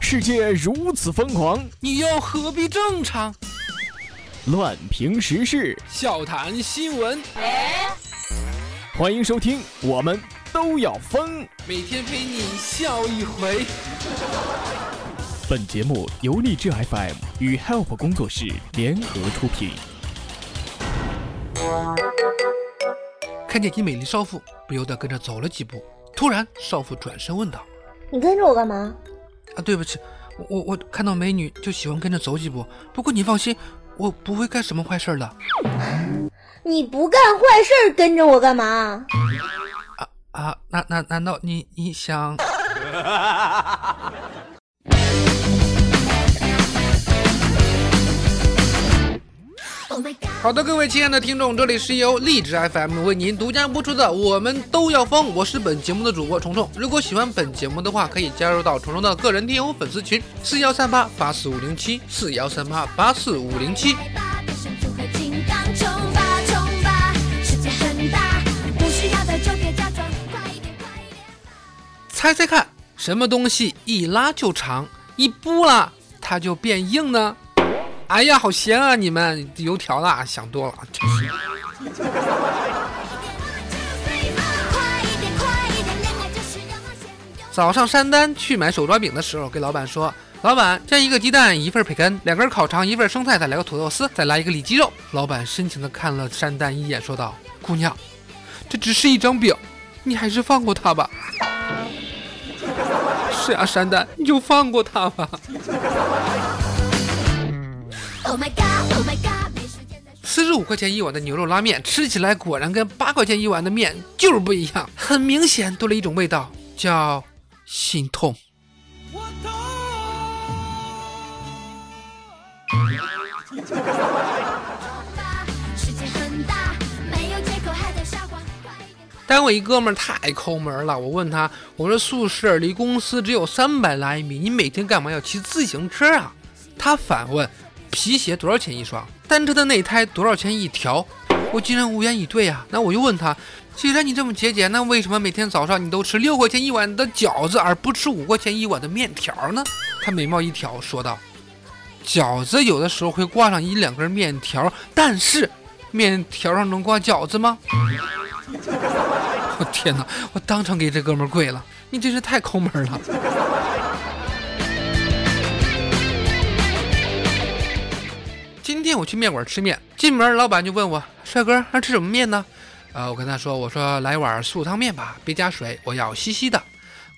世界如此疯狂，你又何必正常？乱评时事，笑谈新闻，欢迎收听，我们都要疯。每天陪你笑一回。本节目由荔枝 FM 与 Help 工作室联合出品。看见一美丽少妇，不由得跟着走了几步。突然，少妇转身问道你跟着我干嘛？：“啊，对不起，我我我看到美女就喜欢跟着走几步。不过你放心，我不会干什么坏事的。你不干坏事跟着我干嘛？啊，啊，难难难道你你想？” 好的，各位亲爱的听众，这里是由荔枝 FM 为您独家播出的《我们都要疯》，我是本节目的主播虫虫。如果喜欢本节目的话，可以加入到虫虫的个人听友粉丝群：四幺三八八四五零七四幺三八八四五零七。猜猜看，什么东西一拉就长，一拨拉它就变硬呢？哎呀，好咸啊！你们油条啦，想多了，真是。早上山丹去买手抓饼的时候，给老板说：“老板，加一个鸡蛋，一份培根，两根烤肠，一份生菜，再来个土豆丝，再来一个里脊肉。”老板深情地看了山丹一眼，说道：“姑娘，这只是一张饼，你还是放过他吧。”是啊，山丹，你就放过他吧。四十五块钱一碗的牛肉拉面，吃起来果然跟八块钱一碗的面就是不一样，很明显多了一种味道，叫心痛。单位一哥们儿太抠门了，我问他，我说宿舍离公司只有三百来米，你每天干嘛要骑自行车啊？他反问，皮鞋多少钱一双？单车的内胎多少钱一条？我竟然无言以对啊！那我又问他，既然你这么节俭，那为什么每天早上你都吃六块钱一碗的饺子，而不吃五块钱一碗的面条呢？他眉毛一挑，说道：“饺子有的时候会挂上一两根面条，但是面条上能挂饺子吗？” 我天哪！我当场给这哥们跪了，你真是太抠门了。今天我去面馆吃面，进门老板就问我：“帅哥，那吃什么面呢？”呃，我跟他说：“我说来碗素汤面吧，别加水，我要稀稀的。”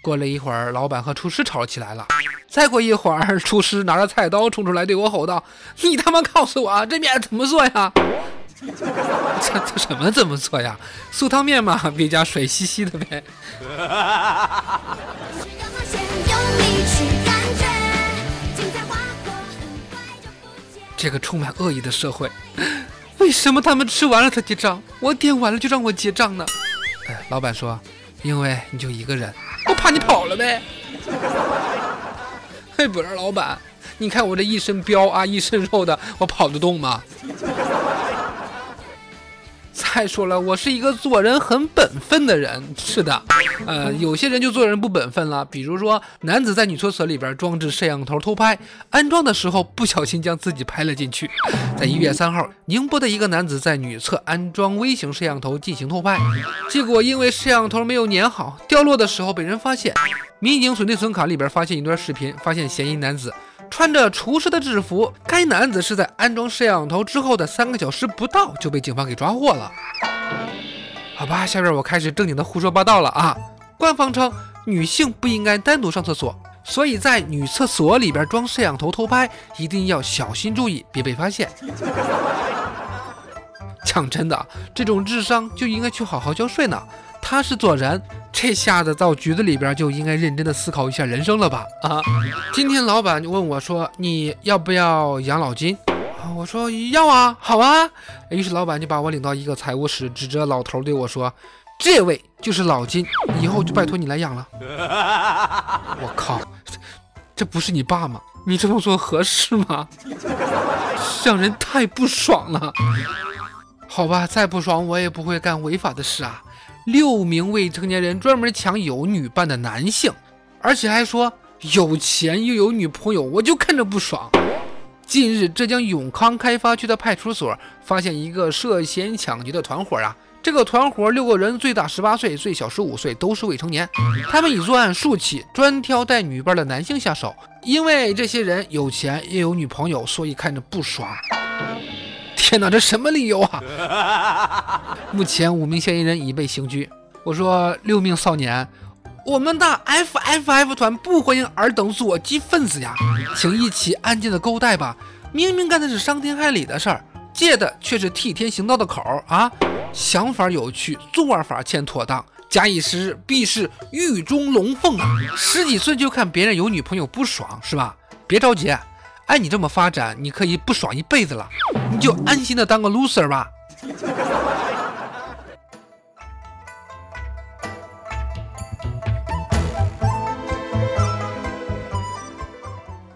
过了一会儿，老板和厨师吵起来了。再过一会儿，厨师拿着菜刀冲出来对我吼道：“你他妈告诉我，这面怎么做呀？” 这这什么怎么做呀？素汤面嘛，别加水，稀稀的呗。这个充满恶意的社会，为什么他们吃完了才结账，我点完了就让我结账呢？哎，老板说，因为你就一个人，我怕你跑了呗。嘿，不是老板，你看我这一身膘啊，一身肉的，我跑得动吗？再说了，我是一个做人很本分的人。是的，呃，有些人就做人不本分了。比如说，男子在女厕所里边装置摄像头偷拍，安装的时候不小心将自己拍了进去。在一月三号，宁波的一个男子在女厕安装微型摄像头进行偷拍，结果因为摄像头没有粘好，掉落的时候被人发现。民警从内存卡里边发现一段视频，发现嫌疑男子穿着厨师的制服，该男子是在安装摄像头之后的三个小时不到就被警方给抓获了。好吧，下边我开始正经的胡说八道了啊！官方称女性不应该单独上厕所，所以在女厕所里边装摄像头偷拍，一定要小心注意，别被发现。讲真的，这种智商就应该去好好交税呢。他是做人，这下子到局子里边就应该认真的思考一下人生了吧？啊！今天老板就问我说：“你要不要养老金？”啊，我说要啊，好啊。于是老板就把我领到一个财务室，指着老头对我说：“这位就是老金，以后就拜托你来养了。”我靠，这这不是你爸吗？你这么做合适吗？让人太不爽了。好吧，再不爽我也不会干违法的事啊。六名未成年人专门抢有女伴的男性，而且还说有钱又有女朋友，我就看着不爽。近日，浙江永康开发区的派出所发现一个涉嫌抢劫的团伙啊。这个团伙六个人，最大十八岁，最小十五岁，都是未成年。他们已作案数起，专挑带女伴的男性下手。因为这些人有钱又有女朋友，所以看着不爽。天哪，这什么理由啊？目前五名嫌疑人已被刑拘。我说六名少年，我们的 FFF 团不欢迎尔等左击分子呀，请一起安静的勾带吧。明明干的是伤天害理的事儿，借的却是替天行道的口啊！想法有趣，做法欠妥当。假以时日，必是狱中龙凤啊！十几岁就看别人有女朋友不爽是吧？别着急，按你这么发展，你可以不爽一辈子了。你就安心的当个 loser 吧。